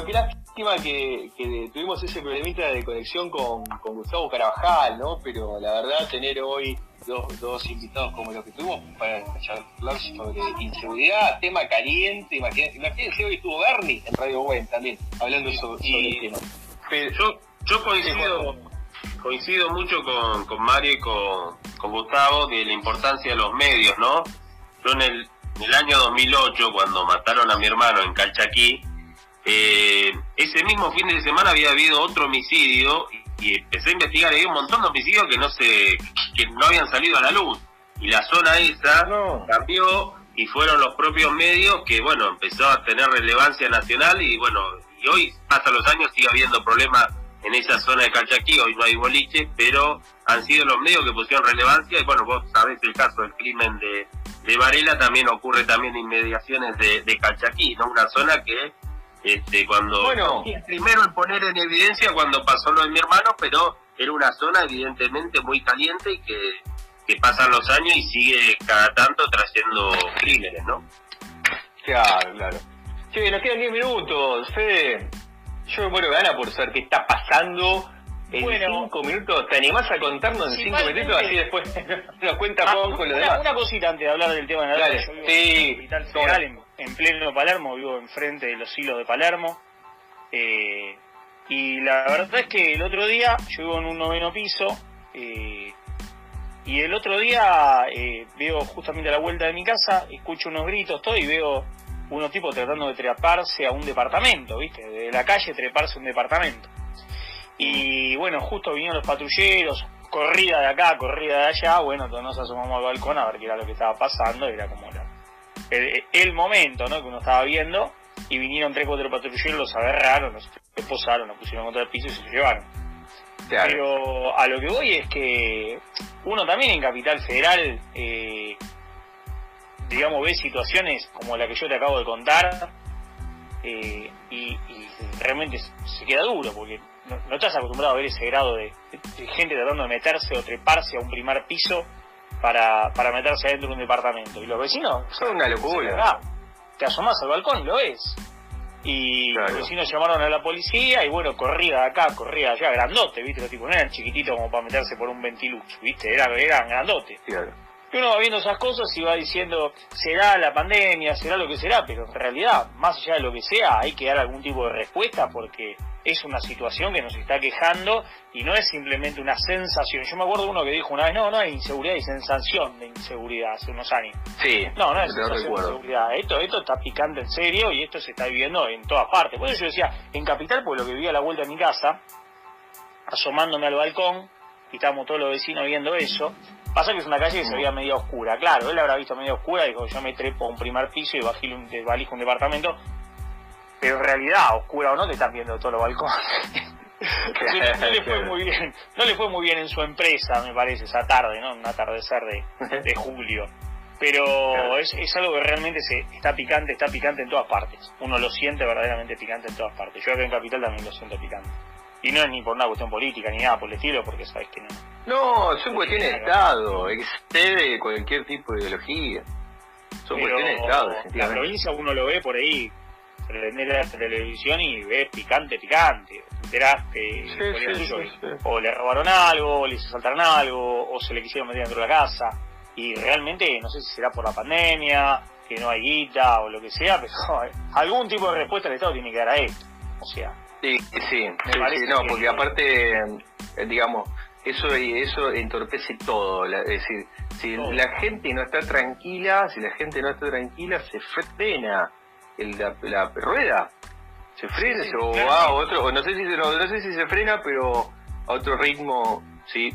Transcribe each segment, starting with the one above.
Bueno, qué lástima que, que tuvimos ese problemita de conexión con, con Gustavo Carabajal, ¿no? Pero la verdad, tener hoy dos, dos invitados como los que tuvimos para hablar sobre inseguridad, tema caliente, imagínense, hoy estuvo Bernie en Radio Buen también, hablando sobre, el tema. Pero yo, yo coincido, coincido mucho con, con Mario y con, con Gustavo de la importancia de los medios, ¿no? Yo en el, en el año 2008, cuando mataron a mi hermano en Calchaquí, eh, ese mismo fin de semana había habido otro homicidio y, empecé a investigar, había un montón de homicidios que no se, que no habían salido a la luz. Y la zona esa cambió y fueron los propios medios que, bueno, empezó a tener relevancia nacional y, bueno, y hoy, hasta los años, sigue habiendo problemas en esa zona de Calchaquí, hoy no hay boliche, pero han sido los medios que pusieron relevancia y, bueno, vos sabés el caso del crimen de, de Varela, también ocurre también en inmediaciones de, de Calchaquí, ¿no? Una zona que este, cuando bueno, primero en poner en evidencia cuando pasó lo de mi hermano, pero era una zona evidentemente muy caliente y que, que pasan los años y sigue cada tanto trayendo crímenes, ¿no? Claro, claro. Che, nos quedan 10 minutos, Fede. Yo me muero gana por saber qué está pasando en 5 minutos. ¿Te animás a contarnos en 5 minutos? Así después nos cuenta ah, con lo demás. Una cosita antes de hablar del tema de la Dale, sí en pleno Palermo, vivo enfrente de los hilos de Palermo. Eh, y la verdad es que el otro día, yo vivo en un noveno piso, eh, y el otro día eh, veo justamente a la vuelta de mi casa, escucho unos gritos, todo, y veo unos tipos tratando de treparse a un departamento, ¿viste? De la calle treparse a un departamento. Y bueno, justo vinieron los patrulleros, corrida de acá, corrida de allá, bueno, todos nos asomamos al balcón a ver qué era lo que estaba pasando, era como el, momento ¿no? que uno estaba viendo y vinieron tres cuatro patrulleros, los agarraron, los esposaron, los pusieron contra el piso y se los llevaron. Pero a lo que voy es que uno también en Capital Federal, eh, digamos, ve situaciones como la que yo te acabo de contar eh, y, realmente se queda duro porque no, estás acostumbrado a ver ese grado de, de, gente tratando de meterse o treparse a un primer piso para, para meterse adentro de un departamento. Y los vecinos... Son una locura. te asomas al balcón y lo ves. Y los vecinos llamaron a la policía y bueno, corrida de acá, corrida allá, grandote, ¿viste? Los tipos no eran chiquititos como para meterse por un ventilucho, ¿viste? Era, eran grandote. Y uno va viendo esas cosas y va diciendo, será la pandemia, será lo que será, pero en realidad, más allá de lo que sea, hay que dar algún tipo de respuesta porque es una situación que nos está quejando y no es simplemente una sensación. Yo me acuerdo de uno que dijo una vez, no, no hay inseguridad, hay sensación de inseguridad hace unos años. Sí. No, no es sensación de inseguridad. Esto, esto está picante en serio y esto se está viviendo en todas partes. Por eso yo decía, en Capital, por lo que vivía a la vuelta de mi casa, asomándome al balcón, y estábamos todos los vecinos viendo eso, pasa que es una calle que se veía media oscura. Claro, él habrá visto media oscura y dijo, yo me trepo a un primer piso y bajé un, un departamento pero en realidad, oscura o no, te están viendo todos los balcones. no, le fue muy bien, no le fue muy bien en su empresa, me parece, esa tarde, ¿no? Un atardecer de, de julio. Pero es, es, algo que realmente se está picante, está picante en todas partes. Uno lo siente verdaderamente picante en todas partes. Yo acá en Capital también lo siento picante. Y no es ni por una cuestión política ni nada por el estilo, porque sabes que no. No, son cuestiones de Estado, excede cualquier tipo de ideología. Son cuestiones de Estado, La provincia uno lo ve por ahí, prender la televisión y ves picante, picante. Te enterás que o le robaron algo, o le saltaron algo, o se le quisieron meter dentro de la casa. Y realmente, no sé si será por la pandemia, que no hay guita o lo que sea, pero algún tipo de respuesta el Estado tiene que dar a esto. O sea. Sí, sí, sí, no, porque aparte, eh, digamos, eso eso entorpece todo. es decir, si la gente no está tranquila, si la gente no está tranquila, se frena la, rueda se frena o va a otro no sé si no, no, sé si se frena pero a otro ritmo sí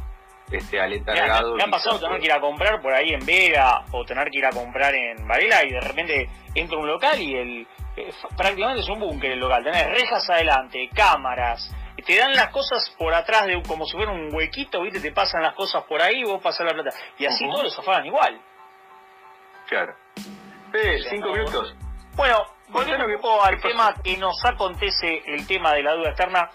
este aletargado me, ha pasado tener que ir a comprar por ahí en Vega o tener que ir a comprar en Varela y de repente entro a un local y el eh, prácticamente es un búnker el local. Tenés rejas adelante cámaras te dan las cosas por atrás de como si fuera un huequito viste te pasan las cosas por ahí vos pasas la plata. Y así todos los afagan igual. Claro. Cinco minutos. Bueno, volviendo un poco al tema que nos acontece el tema de la duda externa,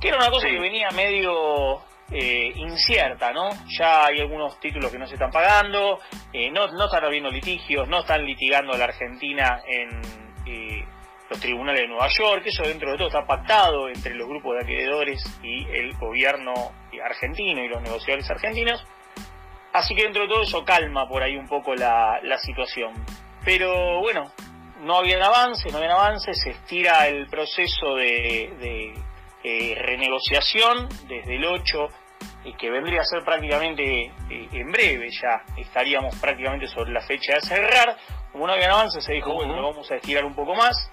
que era una cosa que venía medio eh, incierta, ¿no? Ya hay algunos títulos que no se están pagando, eh, no, no están habiendo litigios, no están litigando a la Argentina en, eh, los tribunales de Nueva York, eso dentro de todo está pactado entre los grupos de acreedores y el gobierno argentino y los negociadores argentinos. Así que dentro de todo eso calma por ahí un poco la, situación. Pero bueno, no había avances, no había avances, se estira el proceso de, eh, renegociación desde el 8 y que vendría a ser prácticamente eh, en breve ya estaríamos prácticamente sobre la fecha de cerrar. Como no había avances, se dijo, bueno, lo vamos a estirar un poco más.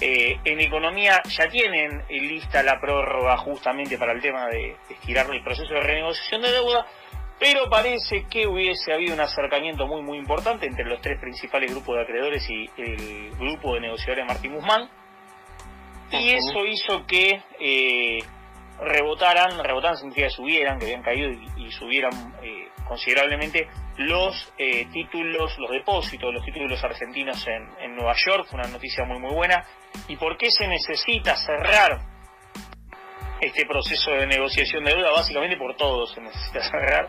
Eh, en economía ya tienen lista la prórroga justamente para el tema de, estirar el proceso de renegociación de deuda, pero parece que hubiese habido un acercamiento muy muy importante entre los tres principales grupos de acreedores y el grupo de negociadores Martín Guzmán, y eso hizo que eh, rebotaran, rebotaran significa que subieran, que habían caído y, subieran eh, considerablemente los eh, títulos, los depósitos, los títulos argentinos en, en, Nueva York, fue una noticia muy muy buena. ¿Y por qué se necesita cerrar este proceso de negociación de deuda? Básicamente por todo se necesita cerrar,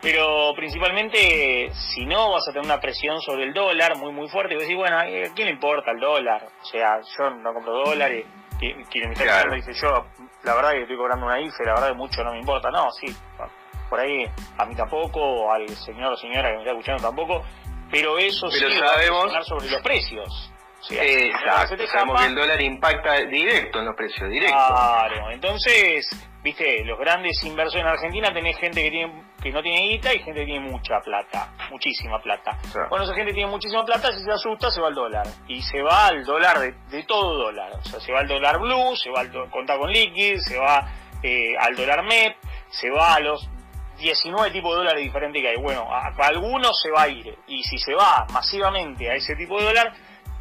pero principalmente si no vas a tener una presión sobre el dólar muy muy fuerte y vas a decir, bueno, ¿a quién le importa el dólar? O sea, yo no compro dólares quien me está dice yo, la verdad que estoy cobrando una IFE, la verdad que mucho no me importa. No, sí, por ahí a mí tampoco, al señor o señora que me está escuchando tampoco, pero eso sí sabemos... va sobre los precios. Exacto, sabemos que el dólar impacta directo en los precios, directo. Claro, entonces, viste, los grandes inversores en Argentina tenés gente que tiene que no tiene guita y gente que tiene mucha plata, muchísima plata. Bueno, esa gente tiene muchísima plata, si se asusta se va al dólar. Y se va al dólar de, todo dólar. O sea, se va al dólar blue, se va al contar con liquid, se va eh, al dólar MEP, se va a los 19 tipos de dólares diferentes que hay. Bueno, a, a algunos se va a ir. Y si se va masivamente a ese tipo de dólar,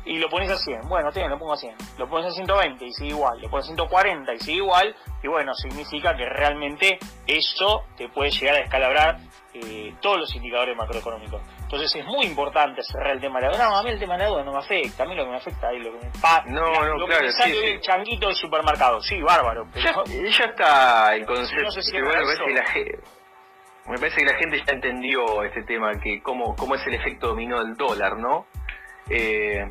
y lo pones a 100. Bueno, tiene, lo pongo a 100. Lo pones a 120 y sigue igual. Lo pones a 140 y sigue igual. Y bueno, significa que realmente eso te puede llegar a descalabrar eh, todos los indicadores macroeconómicos. Entonces es muy importante cerrar el tema de la deuda. No, a mí el tema de la deuda no me afecta. A mí lo que me afecta es lo que me pa No, no, lo claro, que me sale el changuito del supermercado. Sí, bárbaro. Pero ya, está el concepto. No sé si bueno, me, la, me parece que la gente ya entendió este tema, que cómo, cómo es el efecto dominó del dólar, ¿no? Eh,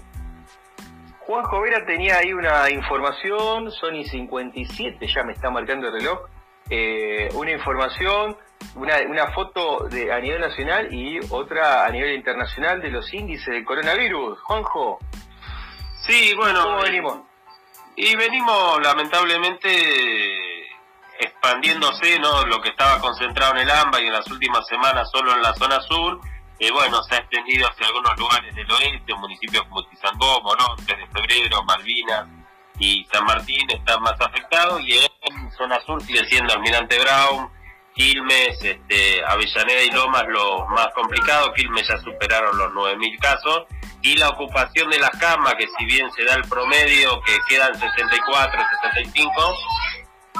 Juanjo Vera tenía ahí una información, Sony 57, ya me está marcando el reloj, eh, una información, una, una foto de, a nivel nacional y otra a nivel internacional de los índices del coronavirus. Juanjo. Sí, bueno. ¿Cómo venimos? Y venimos lamentablemente expandiéndose, ¿no? Lo que estaba concentrado en el AMBA y en las últimas semanas solo en la zona sur bueno, se ha extendido hacia algunos lugares del oeste, municipios como Tizangó, Morón, 3 de Febrero, Malvinas y San Martín están más afectados y en zona sur sigue siendo Almirante Brown, Quilmes, este, Avellaneda y Lomas los más complicados, Quilmes ya superaron los 9.000 casos. Y la ocupación de las camas, que si bien se da el promedio que quedan 64, 65,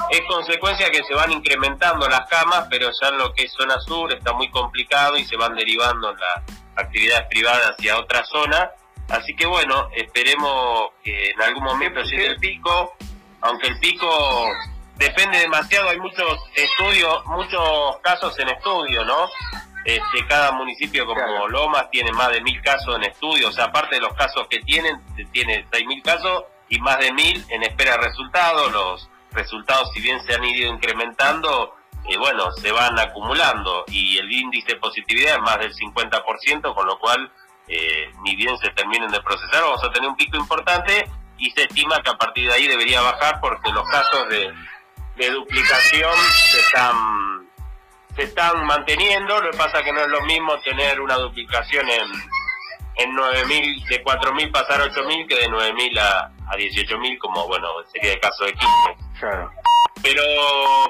es consecuencia que se van incrementando las camas, pero ya en lo que es zona sur está muy complicado y se van derivando las actividades privadas hacia otra zona. Así que bueno, esperemos que en algún momento llegue el pico, aunque el pico depende demasiado, hay muchos estudios, muchos casos en estudio, ¿no? Este, cada municipio como Lomas tiene más de mil casos en estudio, o sea, aparte de los casos que tienen, tiene seis mil casos y más de mil en espera de resultados, los resultados, si bien se han ido incrementando, eh, bueno, se van acumulando. Y el índice de positividad es más del 50%, con lo cual, eh, ni bien se terminen de procesar, vamos a tener un pico importante. Y se estima que a partir de ahí debería bajar porque los casos de, duplicación se están se están manteniendo, lo que pasa que no es lo mismo tener una duplicación en, en 9.000, de 4.000 pasar a 8.000 que de 9.000 a, a 18.000 como bueno sería el caso de Quilmes. Pero,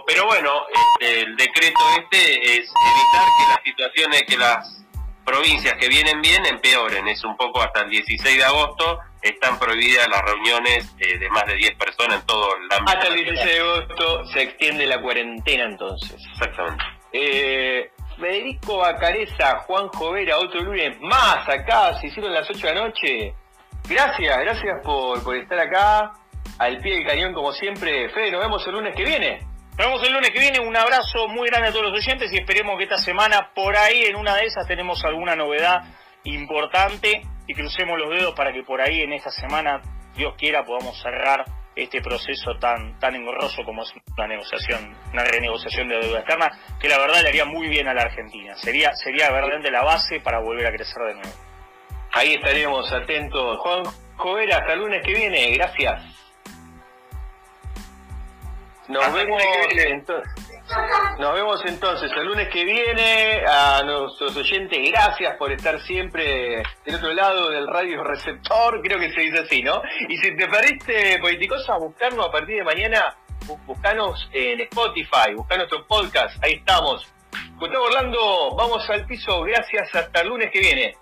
pero bueno, este, el decreto este es evitar que las situaciones, que las provincias que vienen bien empeoren. Es un poco hasta el 16 de agosto están prohibidas las reuniones eh, de más de 10 personas en todo el ámbito. Hasta el 16 de agosto se extiende la cuarentena entonces. Exactamente. Eh, Federico Bacareza, Juan Jovera, otro lunes más acá, se hicieron las 8 de la noche. Gracias, gracias por, por estar acá al pie del cañón como siempre. Fede, nos vemos el lunes que viene. Nos vemos el lunes que viene. Un abrazo muy grande a todos los oyentes y esperemos que esta semana, por ahí, en una de esas, tenemos alguna novedad importante y crucemos los dedos para que por ahí en esta semana Dios quiera podamos cerrar este proceso tan tan engorroso como es una negociación, una renegociación de deuda externa, que la verdad le haría muy bien a la Argentina. Sería sería verdaderamente la base para volver a crecer de nuevo. Ahí estaremos atentos. Juan Jovera, hasta el lunes que viene. Gracias. Nos vemos entonces. Nos vemos entonces el lunes que viene. A nuestros oyentes, gracias por estar siempre del otro lado del radio receptor, creo que se dice así, ¿no? Y si te perdiste Politicosa, buscarnos a partir de mañana, buscanos en Spotify, busca nuestro podcast, ahí estamos. Gustavo Orlando, vamos al piso, gracias, hasta el lunes que viene.